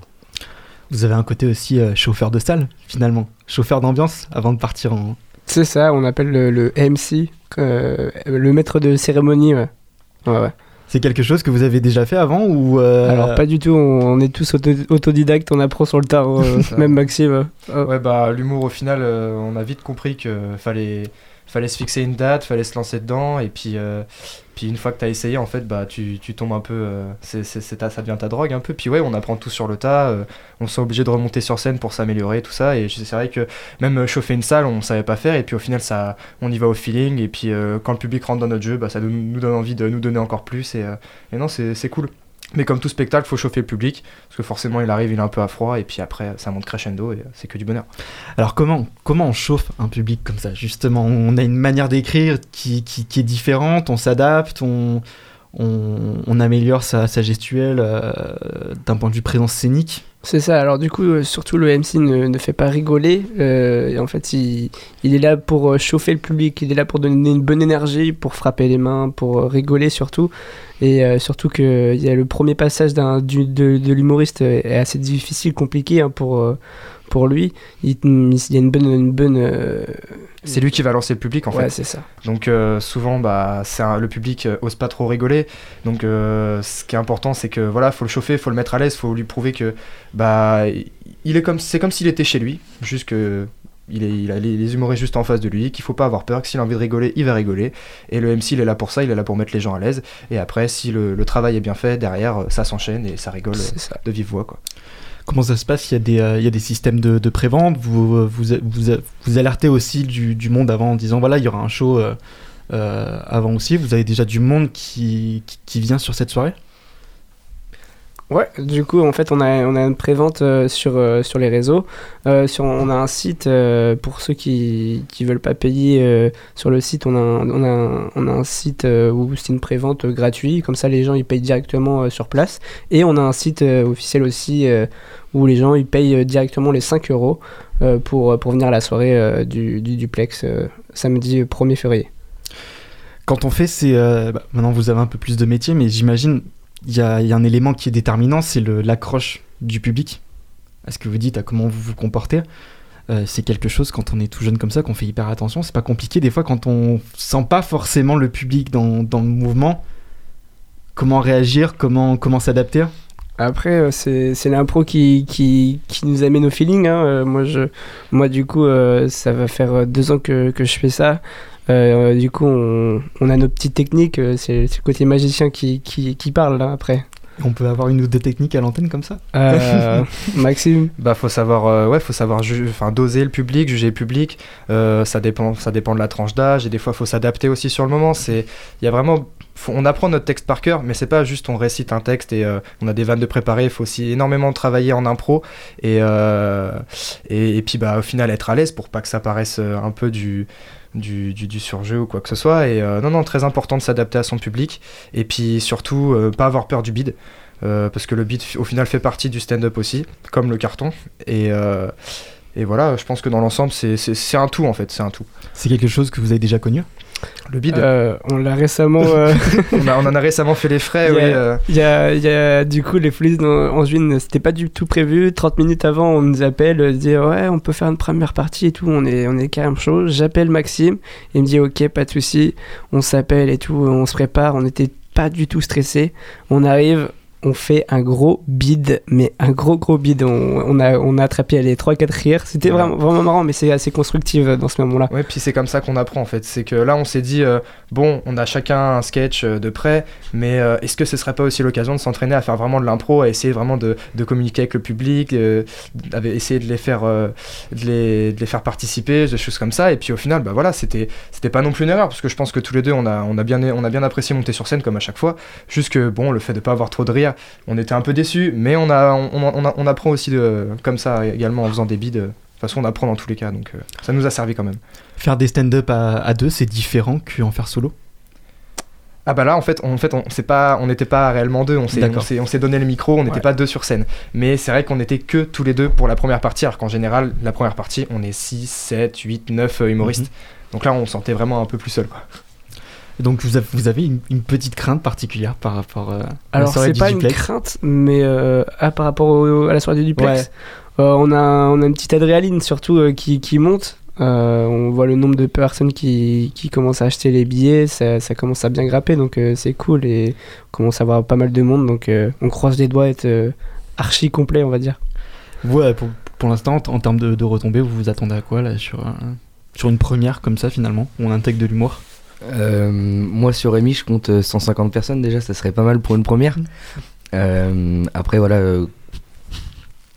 Vous avez un côté aussi euh, chauffeur de salle, finalement. Chauffeur d'ambiance avant de partir en. C'est ça, on appelle le, le MC, euh, le maître de cérémonie. Ouais. Ouais, ouais. C'est quelque chose que vous avez déjà fait avant ou. euh, Alors pas du tout, on, on est tous auto- autodidactes, on apprend sur le tard, (laughs) euh, même Maxime. euh. Ouais, bah l'humour au final, euh, on a vite compris que fallait, fallait se fixer une date, fallait se lancer dedans, et puis, euh, puis une fois que t'as essayé, en fait, bah tu, tu tombes un peu, euh, c'est, c'est, ça devient ta drogue un peu. Puis ouais, on apprend tout sur le tas, euh, on s'est obligé de remonter sur scène pour s'améliorer, tout ça, et c'est vrai que même euh, chauffer une salle, on savait pas faire, et puis au final, ça, on y va au feeling, et puis euh, quand le public rentre dans notre jeu, bah ça nous, donne envie de nous donner encore plus, et, non, c'est cool. Mais comme tout spectacle, faut chauffer le public, parce que forcément il arrive, il est un peu à froid, et puis après ça monte crescendo, et c'est que du bonheur. Alors comment, comment on chauffe un public comme ça? Justement, on a une manière d'écrire qui, qui, qui est différente, on s'adapte, on, on, améliore sa, gestuelle euh, d'un point de vue présence scénique. C'est ça, alors du coup, euh, surtout le MC ne, fait pas rigoler. euh, en fait, il, est là pour chauffer le public, il est là pour donner une bonne énergie, pour frapper les mains, pour rigoler surtout. Et surtout que il y a le premier passage d'un, du- de, de l'humoriste est assez difficile, compliqué hein, pour, pour lui. Il, il y a une bonne. Une bonne euh, C'est lui qui va lancer le public en ouais, fait. c'est ça. Donc euh, souvent, bah, un- le public euh, ose pas trop rigoler. Donc euh, ce qui est important, c'est que voilà, faut le chauffer, faut le mettre à l'aise, faut lui prouver que bah, il est comme, c'est comme s'il était chez lui, juste que il, est, il a les, les humoristes juste en face de lui, qu'il faut pas avoir peur, que s'il a envie de rigoler, il va rigoler. Et le MC, il est là pour ça, il est là pour mettre les gens à l'aise. Et après, si le, le travail est bien fait, derrière, ça s'enchaîne et ça rigole ça. de vive voix, quoi. Comment ça se passe? Il y, a des, euh, il y a des systèmes de, de prévente. Vous, euh, vous, vous, vous alertez aussi du, monde avant en disant voilà, il y aura un show euh, euh, avant aussi. Vous avez déjà du monde qui, qui vient sur cette soirée? Ouais, du coup, en fait, on a, une prévente euh, sur, euh, sur les réseaux. Euh, sur, on a un site pour ceux qui qui veulent pas payer. sur le site, on a un, on a on a un site où c'est une prévente gratuite. Comme ça, les gens ils payent directement sur place. Et on a un site officiel aussi où les gens ils payent directement les 5 euros pour, pour venir à la soirée du, du duplex samedi 1er février. Quand on fait ces. bah, maintenant, vous avez un peu plus de métier, mais j'imagine il y a, un élément qui est déterminant c'est l'accroche du public. Est-ce que vous dites à comment vous vous comportez Euh, C'est quelque chose quand on est tout jeune comme ça qu'on fait hyper attention. C'est pas compliqué des fois quand on sent pas forcément le public dans, le mouvement. Comment réagir Comment, comment s'adapter Après, euh, c'est l'impro qui, qui, nous amène au feeling. hein. Euh, moi, moi, du coup, ça va faire deux ans que, que je fais ça. Euh, du coup, on, on a nos petites techniques. euh, C'est le côté magicien qui, qui, qui parle là, après. On peut avoir une ou deux techniques à l'antenne comme ça Euh, (laughs) Maxime Bah faut savoir euh, ouais faut savoir doser le public juger le public euh, ça dépend ça dépend de la tranche d'âge et des fois faut s'adapter aussi sur le moment c'est il y a vraiment faut- on apprend notre texte par cœur mais c'est pas juste on récite un texte et euh, on a des vannes de préparer il faut aussi énormément travailler en impro et, euh, et et puis bah au final être à l'aise pour pas que ça paraisse un peu du du, du, surjeu ou quoi que ce soit. Et euh, non non très important de s'adapter à son public. Et puis surtout euh, pas avoir peur du bide euh, parce que le beat au final fait partie du stand-up aussi, comme le carton. Et, et voilà, je pense que dans l'ensemble, c'est un tout en fait, c'est un tout. C'est quelque chose que vous avez déjà connu? Le bid, Euh, On l'a récemment. euh, (laughs) on, a- on en a récemment fait les frais, Il y oui. euh, Il y a, il y a du coup les folies en, juin, c'était pas du tout prévu. 30 minutes avant, on nous appelle, euh, dit ouais, on peut faire une première partie et tout. On est, on est carrément chaud. J'appelle Maxime, il me dit ok, pas de souci. On s'appelle et tout, on se prépare. On n'était pas du tout stressé. On arrive. On fait un gros bide, mais un gros gros bide. On, on a, on a attrapé les 3-4 rires. C'était Ouais. vraiment, vraiment marrant, mais c'est assez constructif euh, dans ce moment-là. Ouais, puis c'est comme ça qu'on apprend en fait. C'est que là, on s'est dit, euh, bon, on a chacun un sketch euh, de près, mais euh, est-ce que ce serait pas aussi l'occasion de s'entraîner à faire vraiment de l'impro, à essayer vraiment de, de communiquer avec le public, euh, essayer de les faire, de les, de les faire participer, des choses comme ça. Et puis au final, bah voilà, c'était, c'était pas non plus une erreur, parce que je pense que tous les deux, on a, on a bien, on a bien apprécié monter sur scène comme à chaque fois. Juste que bon, le fait de pas avoir trop de rire, on était un peu déçus, mais on a, on, on, apprend aussi de, comme ça également en faisant des bides. De toute façon, on apprend dans tous les cas, donc euh, ça nous a servi quand même. Faire des stand-up à, à deux, c'est différent qu'en faire solo? Ah bah là en fait on en fait on s'est pas on n'était pas réellement deux on s'est on s'est on s'est donné le micro on n'était Ouais. pas deux sur scène mais c'est vrai qu'on était que tous les deux pour la première partie alors qu'en général la première partie on est 6 7 8 9 euh, humoristes donc là on se sentait vraiment un peu plus seul quoi. Donc vous avez, vous avez une, une petite crainte particulière par rapport euh, à la Alors soirée c'est du pas une duplex crainte, mais euh, ah, par rapport au- à la soirée du duplex, euh, on, a, on a une petite adrénaline surtout qui, qui monte. On voit le nombre de personnes qui, qui commencent à acheter les billets, ça, ça commence à bien grapper, donc c'est cool et on commence à voir pas mal de monde, donc on croise les doigts être archi complet, on va dire. Ouais, pour, pour l'instant, en, termes de, de retombées, vous vous attendez à quoi là sur, sur une première comme ça finalement où on intègre de l'humour? Euh, moi sur Rémi, je compte euh, 150 personnes déjà, ça serait pas mal pour une première. Euh, après voilà, euh,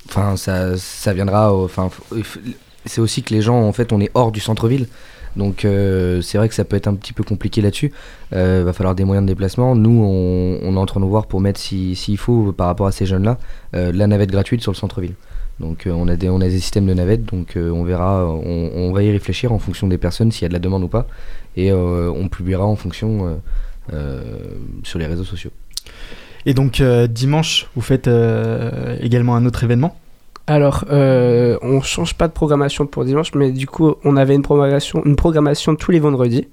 enfin ça, ça viendra. Enfin, c'est aussi que les gens en fait, on est hors du centre-ville, donc euh, c'est vrai que ça peut être un petit peu compliqué là-dessus. Euh, va falloir des moyens de déplacement. Nous, on, est en train de voir pour mettre si- s'il faut par rapport à ces jeunes-là euh, la navette gratuite sur le centre-ville. Donc euh, on, a des, on a des systèmes de navettes, donc euh, on verra, on, on va y réfléchir en fonction des personnes s'il y a de la demande ou pas et euh, on publiera en fonction euh, euh, sur les réseaux sociaux. Et donc euh, dimanche, vous faites euh, également un autre événement? Alors, euh, on change pas de programmation pour dimanche, mais du coup, on avait une programmation, une programmation tous les vendredis.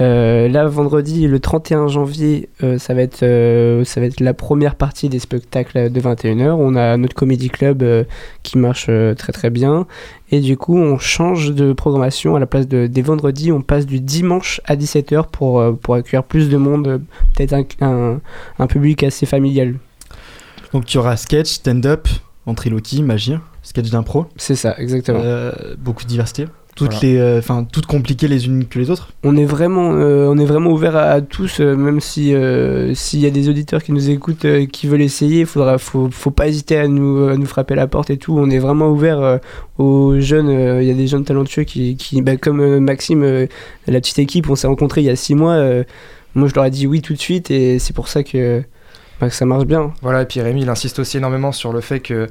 Euh, là, vendredi, le 31 janvier, euh, ça, va être, euh, ça va être la première partie des spectacles de 21h. On a notre comédie club qui marche très très bien. Et du coup, on change de programmation. À la place de, des vendredis, on passe du dimanche à 17h pour, pour accueillir plus de monde, peut-être un, un, un public assez familial. Donc il y aura sketch, stand-up, ventriloquie, magie, sketch d'impro. C'est ça, exactement. Beaucoup de diversité. Toutes Voilà. les, euh, enfin toutes compliquées les unes que les autres. On est vraiment, euh, on est vraiment ouvert à, à tous, euh, même si euh, s'il y a des auditeurs qui nous écoutent, euh, qui veulent essayer, il faudra, faut, faut pas hésiter à nous, à nous frapper la porte et tout. On est vraiment ouvert euh, aux jeunes. euh, Il y a des jeunes talentueux qui, qui bah, comme euh, Maxime, euh, la petite équipe, on s'est rencontrés il y a six mois. euh, moi, je leur ai dit oui tout de suite et c'est pour ça que, bah, que ça marche bien. Voilà, et puis Rémi, il insiste aussi énormément sur le fait que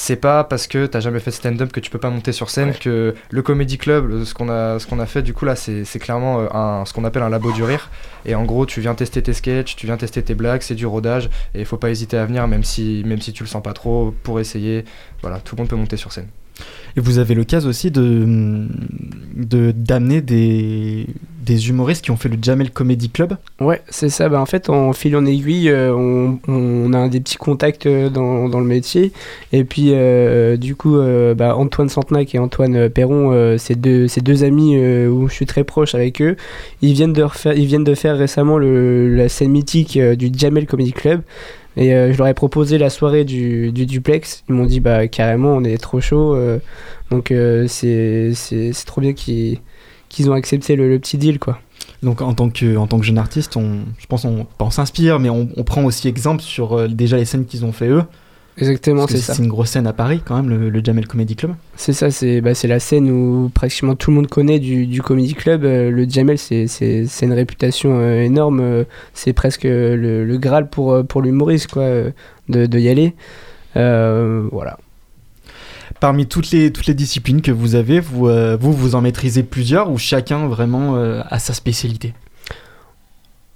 c'est pas parce que t'as jamais fait stand-up que tu peux pas monter sur scène que le comedy club, le- ce qu'on a, ce qu'on a fait du coup là, c'est c'est clairement euh, un, ce qu'on appelle un labo du rire. Et en gros, tu viens tester tes sketchs, tu viens tester tes blagues, c'est du rodage, et il faut pas hésiter à venir, même si, même si tu le sens pas trop, pour essayer. Voilà, tout le monde peut monter sur scène. Et vous avez l'occasion aussi de d'amener des, des humoristes qui ont fait le Jamel Comedy Club. Ouais, c'est ça. Bah, en fait, en fil en aiguille, euh, on, a des petits contacts euh, dans, dans le métier. Et puis, euh, du coup, bah, Antoine Santenac et Antoine Perron, euh, c'est deux, deux amis où je suis très proche avec eux. Ils viennent de, ils viennent de faire récemment le, la scène mythique du Jamel Comedy Club. Et euh, je leur ai proposé la soirée du, du duplex. Ils m'ont dit, bah, carrément, on est trop chaud. euh, donc, euh, c'est trop bien qu'ils qu'ils ont accepté le, petit deal, quoi. Donc en tant que en tant que jeune artiste, on, je pense on, s'inspire, mais on, on prend aussi exemple sur déjà les scènes qu'ils ont fait eux. Exactement, c'est ça. C'est une grosse scène à Paris quand même, le, le Jamel Comedy Club. C'est ça, c'est bah, la scène où pratiquement tout le monde connaît du, du Comedy Club. Euh, le Jamel, c'est une réputation euh, énorme. euh, c'est presque le, le Graal pour, pour l'humoriste, quoi, de, de y aller. Voilà. Parmi toutes les toutes les disciplines que vous avez, vous vous, vous en maîtrisez plusieurs ou chacun vraiment a sa spécialité?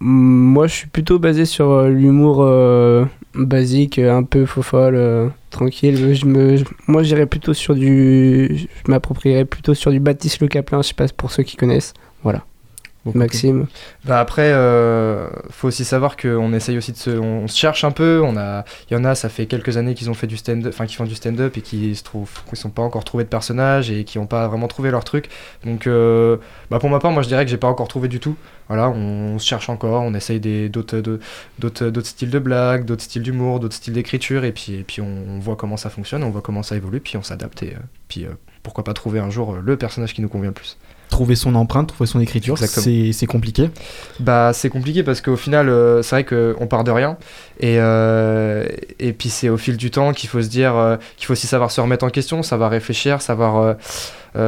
Moi, je suis plutôt basé sur euh, l'humour euh, basique, euh, un peu euh, tranquille. Je me, moi, j'irais plutôt sur du. Je m'approprierais plutôt sur du Baptiste Le Caplin, je sais pas pour ceux qui connaissent. Voilà. Maxime. Bah après, euh, faut aussi savoir qu'on essaye aussi de se, on, se cherche un peu. On a, il y en a, ça fait quelques années qu'ils ont fait du stand, enfin qui font du stand-up et qui se trouvent, qui sont pas encore trouvés de personnages et qui ont pas vraiment trouvé leur truc. Donc, euh, bah pour ma part, moi je dirais que j'ai pas encore trouvé du tout. Voilà, on, se cherche encore, on essaye des d'autres, d'autres, d'autres styles de blagues, d'autres styles d'humour, d'autres styles d'écriture et puis, et puis on, on voit comment ça fonctionne, on voit comment ça évolue, puis on s'adapte et euh, puis euh, pourquoi pas trouver un jour le personnage qui nous convient le plus. Trouver son empreinte, trouver son écriture, c'est compliqué. Bah, c'est compliqué parce qu'au final, euh, c'est vrai qu'on part de rien. Et, euh, et puis, c'est au fil du temps qu'il faut se dire euh, qu'il faut aussi savoir se remettre en question, savoir réfléchir, savoir,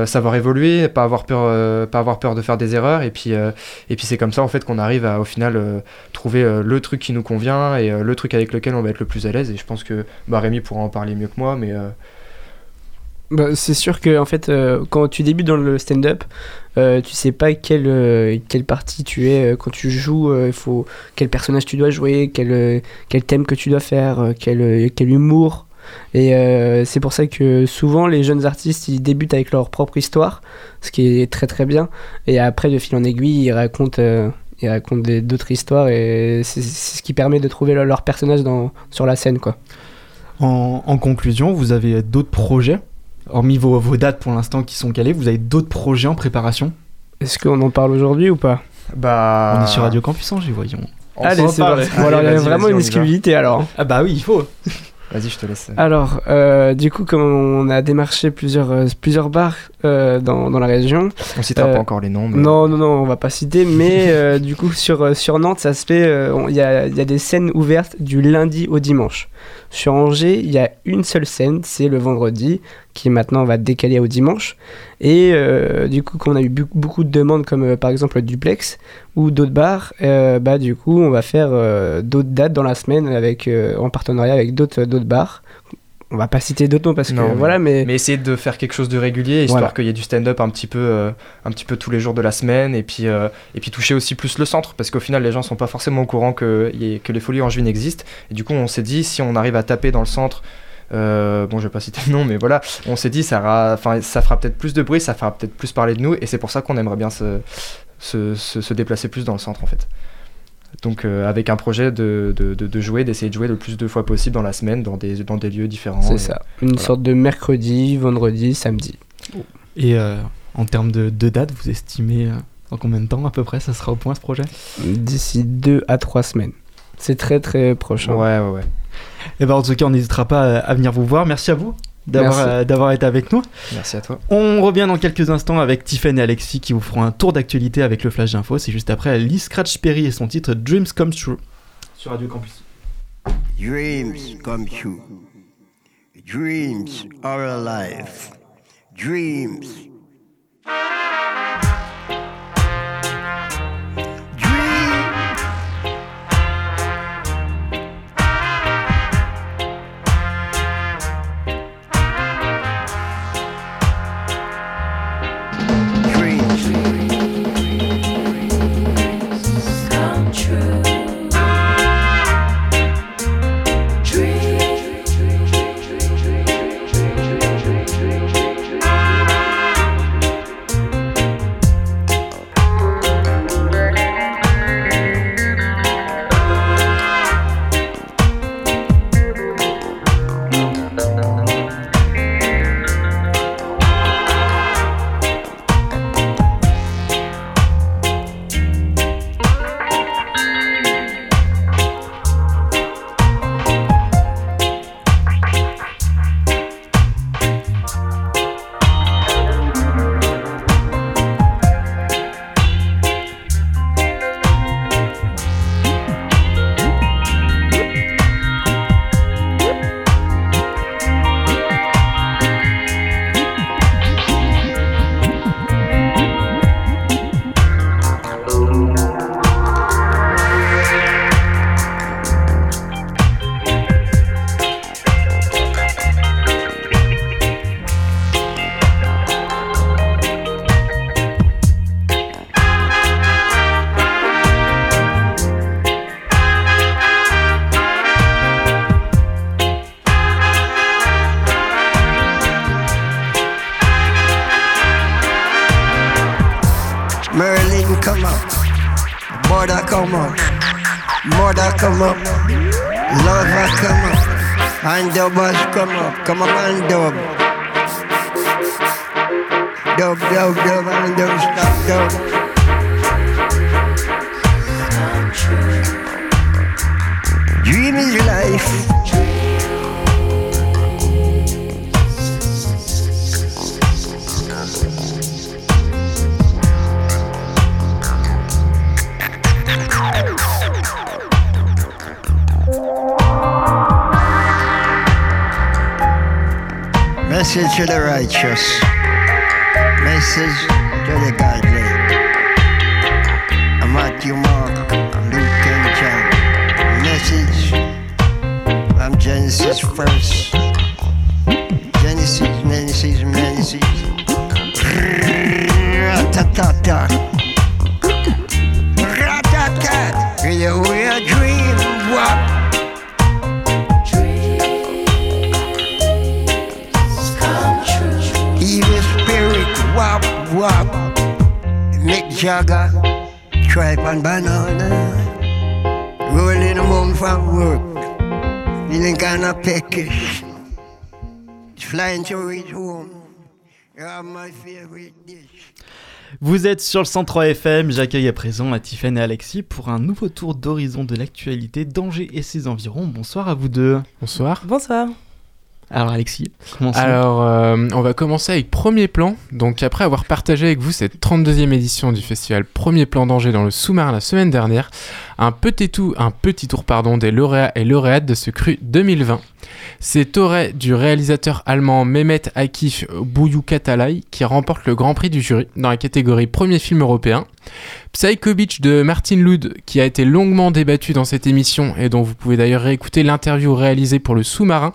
savoir évoluer, pas avoir, peur, pas avoir peur de faire des erreurs. Et puis, et puis c'est comme ça en fait qu'on arrive à au final trouver le truc qui nous convient et le truc avec lequel on va être le plus à l'aise. Et je pense que bah, Rémi pourra en parler mieux que moi, mais. Bah, c'est sûr que en fait, euh, quand tu débutes dans le stand-up, euh, tu sais pas quelle, euh, quelle partie tu es euh, quand tu joues. Il faut quel personnage tu dois jouer, quel, quel thème que tu dois faire, quel, quel humour. Et c'est pour ça que souvent les jeunes artistes ils débutent avec leur propre histoire, ce qui est très très bien. Et après, de fil en aiguille, ils racontent, ils racontent d'autres histoires et c'est ce qui permet de trouver leur, personnage sur la scène, quoi. En conclusion, vous avez d'autres projets, hormis vos, vos dates pour l'instant qui sont calées, vous avez d'autres projets en préparation? Est-ce qu'on en parle aujourd'hui ou pas? Bah, On est sur Radio Campus Angers, voyons. on Allez, c'est parle. parti. Bon, alors, il y a vraiment une exclusivité alors. Ah bah oui, il faut. Vas-y, je te laisse. Alors, euh, du coup, comme on a démarché plusieurs, euh, plusieurs bars euh, dans, dans la région. On citera euh, pas encore les noms. Mais... Non, non, non, on va pas citer, mais euh, du coup, sur, sur Nantes, ça se fait. euh, on- Il y, a, il y a des scènes ouvertes du lundi au dimanche. Sur Angers, il y a une seule scène, c'est le vendredi, qui maintenant va décaler au dimanche. Et euh, du coup, quand on a eu beaucoup de demandes, comme euh, par exemple le duplex ou d'autres bars, euh, bah, du coup, on va faire d'autres dates dans la semaine avec, en partenariat avec d'autres bars. on va pas citer d'autres noms parce que Non, voilà, mais, Mais essayer de faire quelque chose de régulier, histoire Voilà. qu'il y ait du stand-up un petit peu, un petit peu tous les jours de la semaine, et puis, et puis toucher aussi plus le centre, parce qu'au final, les gens sont pas forcément au courant que, que les folies angevines existent. Et du coup, on s'est dit, si on arrive à taper dans le centre, euh, bon, je vais pas citer le nom, mais voilà, on s'est dit, ça, ça fera peut-être plus de bruit, ça fera peut-être plus parler de nous, et c'est pour ça qu'on aimerait bien se, se, se- se déplacer plus dans le centre, en fait. Donc, euh, avec un projet de, de, de- de jouer, d'essayer de jouer le plus de fois possible dans la semaine, dans des, dans des lieux différents. c'est et- ça. Une voilà. sorte de mercredi, vendredi, samedi. Et euh, en termes de, de date, vous estimez euh, en combien de temps à peu près ça sera au point ce projet? D'ici deux à trois semaines. C'est très très proche. hein. Ouais, ouais, ouais. Et ben en tout cas, on n'hésitera pas euh, à venir vous voir. Merci à vous d'avoir euh, d'avoir été avec nous. Merci à toi. On revient dans quelques instants avec Tiffen et Alexis qui vous feront un tour d'actualité avec le Flash d'info. C'est juste après Lee Scratch Perry et son titre Dreams Come True sur Radio Campus. Dreams come true. Dreams are alive. Dreams. Dreams. Come up. Come to the righteous. Message Mick Jagger, tripe and banana. Rolling home from work, feeling kinda peckish. Flying to reach home. You're my favorite dish. Vous êtes sur le 103 FM, j'accueille à présent à Tiffen et Alexis pour un nouveau tour d'horizon de l'actualité d'Angers et ses environs. Bonsoir à vous deux. Bonsoir. Bonsoir. Alors Alexis. Alors, euh, on va commencer avec Premier Plan. Donc, après avoir partagé avec vous cette 32e édition du festival Premier Plan d'Angers dans le sous-marin la semaine dernière, un petit, tout, un petit tour pardon, des lauréats et lauréates de ce cru 2020. C'est Toré du réalisateur allemand Mehmet Akif Bouyoukatalaï qui remporte le Grand Prix du jury dans la catégorie premier film européen. Psycho de Martin Loud qui a été longuement débattu dans cette émission et dont vous pouvez d'ailleurs réécouter l'interview réalisée pour le sous-marin,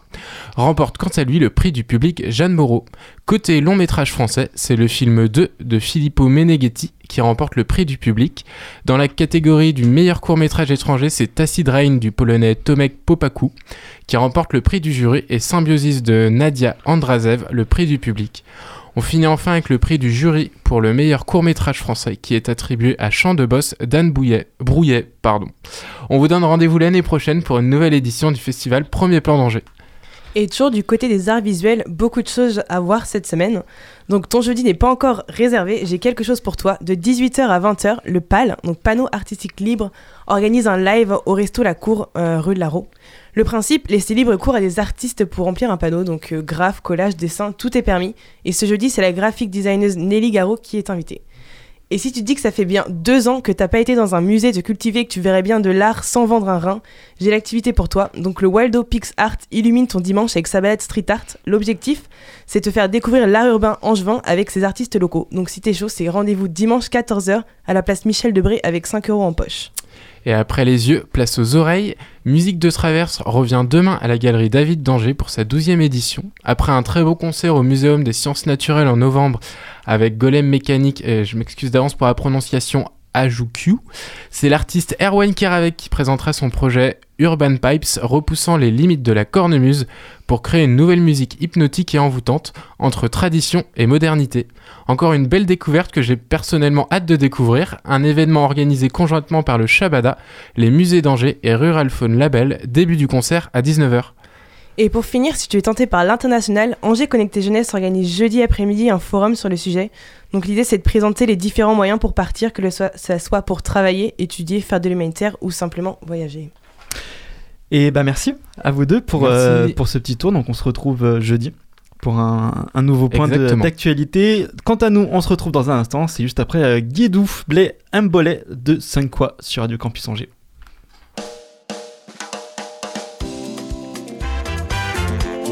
remporte quant à lui le prix du public Jeanne Moreau. Côté long métrage français, c'est le film 2 de Filippo Meneghetti qui remporte le prix du public. Dans la catégorie du meilleur court métrage étranger, c'est Tacit Rain du polonais Tomek Popaku qui remporte le prix du jury et Symbiosis de Nadia Andrazev le prix du public. On finit enfin avec le prix du jury pour le meilleur court-métrage français qui est attribué à Chant de Boss d'Anne Bouillet, Brouillet. On vous donne rendez-vous l'année prochaine pour une nouvelle édition du festival Premier Plan d'Angers. Et toujours du côté des arts visuels, beaucoup de choses à voir cette semaine. Donc ton jeudi n'est pas encore réservé, j'ai quelque chose pour toi. De 18h à 20h, le PAL, donc Panneau Artistique Libre, organise un live au resto La Cour, euh, rue de la Raux. Le principe, laisser libre cours à des artistes pour remplir un panneau, donc euh, graphe, collage, dessin, tout est permis. Et ce jeudi, c'est la graphique designeuse Nelly Garo qui est invitée. Et si tu dis que ça fait bien deux ans que t'as pas été dans un musée de cultiver, que tu verrais bien de l'art sans vendre un rein, j'ai l'activité pour toi. Donc le Waldo Pix Art illumine ton dimanche avec sa balade street art. L'objectif, c'est te faire découvrir l'art urbain angevin avec ses artistes locaux. Donc si t'es chaud, c'est rendez-vous dimanche 14h à la place Michel Debré avec 5 euros en poche. Et après les yeux, place aux oreilles. Musique de Traverse revient demain à la galerie David d'Angers pour sa 12e édition. Après un très beau concert au Muséum des Sciences Naturelles en novembre avec Golem Mécanique, et je m'excuse d'avance pour la prononciation Ajuku, c'est l'artiste Erwan Keravec qui présentera son projet Urban Pipes, repoussant les limites de la cornemuse pour créer une nouvelle musique hypnotique et envoûtante entre tradition et modernité. Encore une belle découverte que j'ai personnellement hâte de découvrir, un événement organisé conjointement par le Shabada, les musées d'Angers et Rural Faune Label, début du concert à 19h. Et pour finir, si tu es tenté par l'international, Angers Connecté Jeunesse organise jeudi après-midi un forum sur le sujet. Donc l'idée c'est de présenter les différents moyens pour partir, que le soit, ça soit pour travailler, étudier, faire de l'humanitaire ou simplement voyager. Et bah merci à vous deux pour, euh, pour ce petit tour. Donc on se retrouve euh, jeudi pour un, un nouveau point d'actualité. Quant à nous, on se retrouve dans un instant. C'est juste après euh, Guidouf, Blé, Mbolé de 5 quoi sur Radio Campus Angers.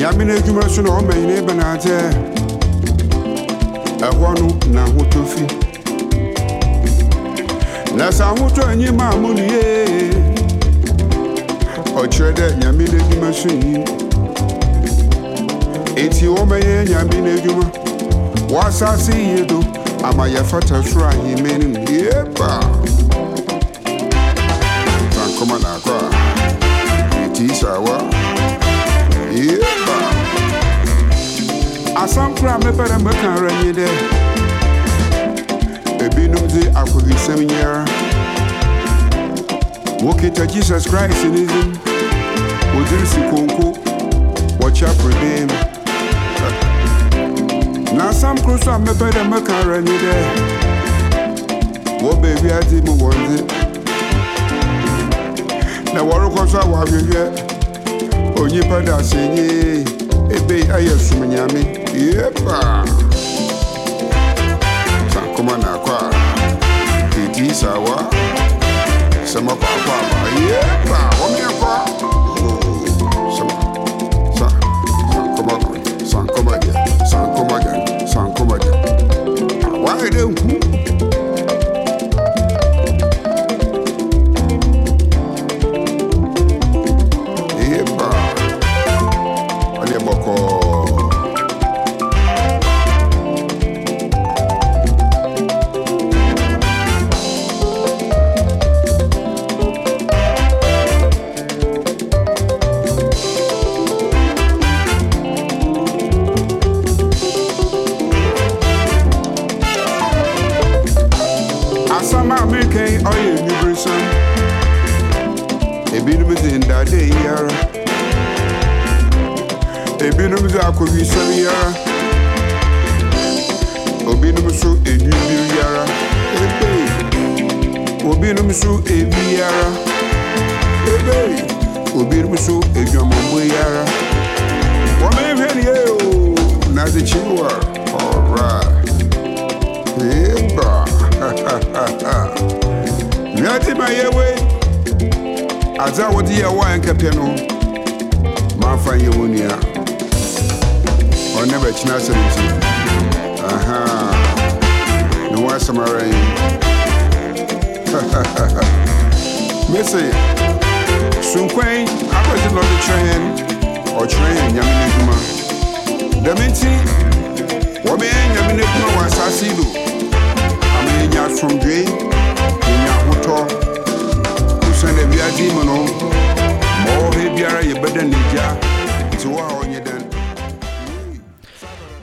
nyame no adwuma so na ɔma nyina bɛnaatɛ ɛhɔ no na ahotɔ fi. Na sɛ ahotɔ anyi ma mo no yee ɔkyerɛ dɛ nyame no adwuma so nyi enti wɔmɛyɛ nyame no adwuma wɔasase yie do ama yɛfata soro ahemma no mu yepa. Sankɔma naakɔ a ɛtii sawa. Yeba. Asam kura mepɛ dɛ mɛka ara nye dɛ ebinom de akɔgisɛm nyɛra wɔkita jesus christ ne din wɔgyere si konko wɔkyɛ apredem na asam koro so a mepɛ dɛ mɛka ara nye dɛ wɔ baabi ade mu wɔnde na wɔrekɔ so a wɔahwehwɛ onyimpa da ase nye ebe ayɛ nyame Yepa. Sankuma nakwa. Titi sawa. Sama papa. Yepa. Wamiya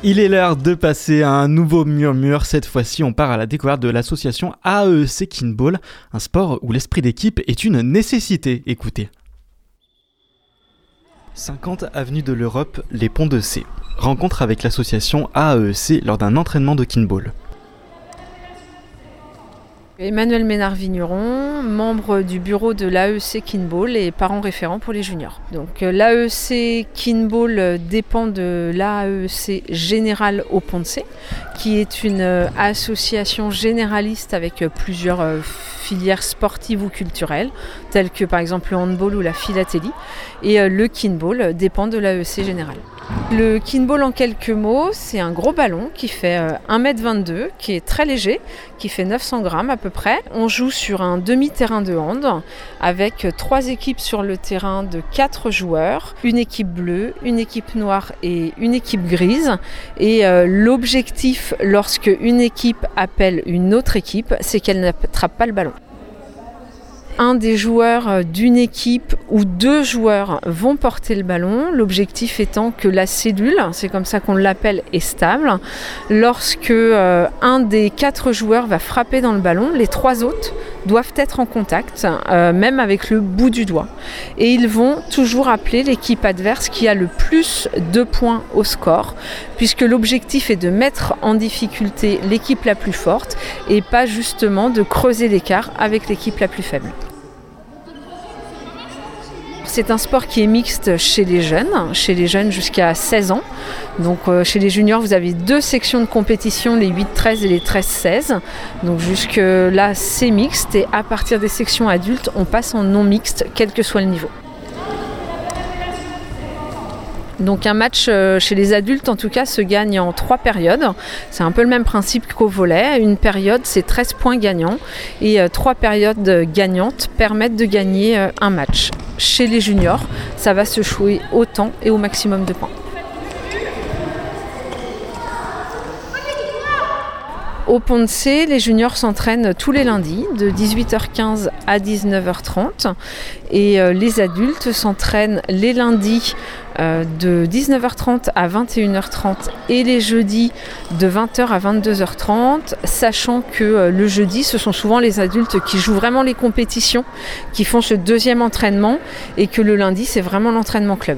Il est l'heure de passer à un nouveau murmure. Cette fois-ci, on part à la découverte de l'association AEC Kinball, un sport où l'esprit d'équipe est une nécessité. Écoutez. 50 avenue de l'Europe, les Ponts de C. Rencontre avec l'association AEC lors d'un entraînement de Kinball. Emmanuel Ménard-Vigneron, membre du bureau de l'AEC Kinball et parent référent pour les juniors. Donc euh, l'AEC Kinball euh, dépend de l'AEC Général au C, qui est une euh, association généraliste avec plusieurs filières sportives ou culturelles, telles que par exemple le handball ou la philatélie. Et euh, le Kinball euh, dépend de l'AEC Général. Le kinball en quelques mots, c'est un gros ballon qui fait euh, 1m22, qui est très léger, qui fait 900 grammes à peu près. On joue sur un demi-terrain de hand avec euh, trois équipes sur le terrain de quatre joueurs, une équipe bleue, une équipe noire et une équipe grise. Et euh, l'objectif lorsque une équipe appelle une autre équipe, c'est qu'elle n'attrape pas le ballon un des joueurs euh, d'une équipe ou deux joueurs vont porter le ballon, l'objectif étant que la cellule, c'est comme ça qu'on l'appelle, est stable. Lorsque euh, un des quatre joueurs va frapper dans le ballon, les trois autres doivent être en contact, euh, même avec le bout du doigt. Et ils vont toujours appeler l'équipe adverse qui a le plus de points au score, puisque l'objectif est de mettre en difficulté l'équipe la plus forte et pas justement de creuser l'écart avec l'équipe la plus faible. C'est un sport qui est mixte chez les jeunes, chez les jeunes jusqu'à 16 ans. Donc euh, chez les juniors, vous avez deux sections de compétition, les 8-13 et les 13-16. Donc jusque là, c'est mixte et à partir des sections adultes, on passe en non mixte, quel que soit le niveau. Donc un match euh, chez les adultes en tout cas se gagne en trois périodes. C'est un peu le même principe qu'au volet. Une période c'est 13 points gagnants et euh, trois périodes gagnantes permettent de gagner euh, un match. Chez les juniors, ça va se jouer au temps et au maximum de points. Au Pont les juniors s'entraînent tous les lundis de 18h15 à 19h30 et euh, les adultes s'entraînent les lundis euh, de 19h30 à 21h30 et les jeudis de 20h à 22h30, sachant que euh, le jeudi, ce sont souvent les adultes qui jouent vraiment les compétitions, qui font ce deuxième entraînement et que le lundi, c'est vraiment l'entraînement club.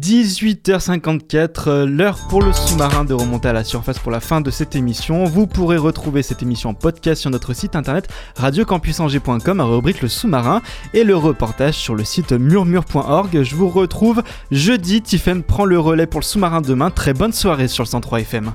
18h54, euh, l'heure pour le sous-marin de remonter à la surface pour la fin de cette émission. Vous pourrez retrouver cette émission en podcast sur notre site internet radiocampusangers.com à rubrique le sous-marin et le reportage sur le site murmure.org. Je vous retrouve jeudi. Tiffen prend le relais pour le sous-marin demain. Très bonne soirée sur le 103 FM.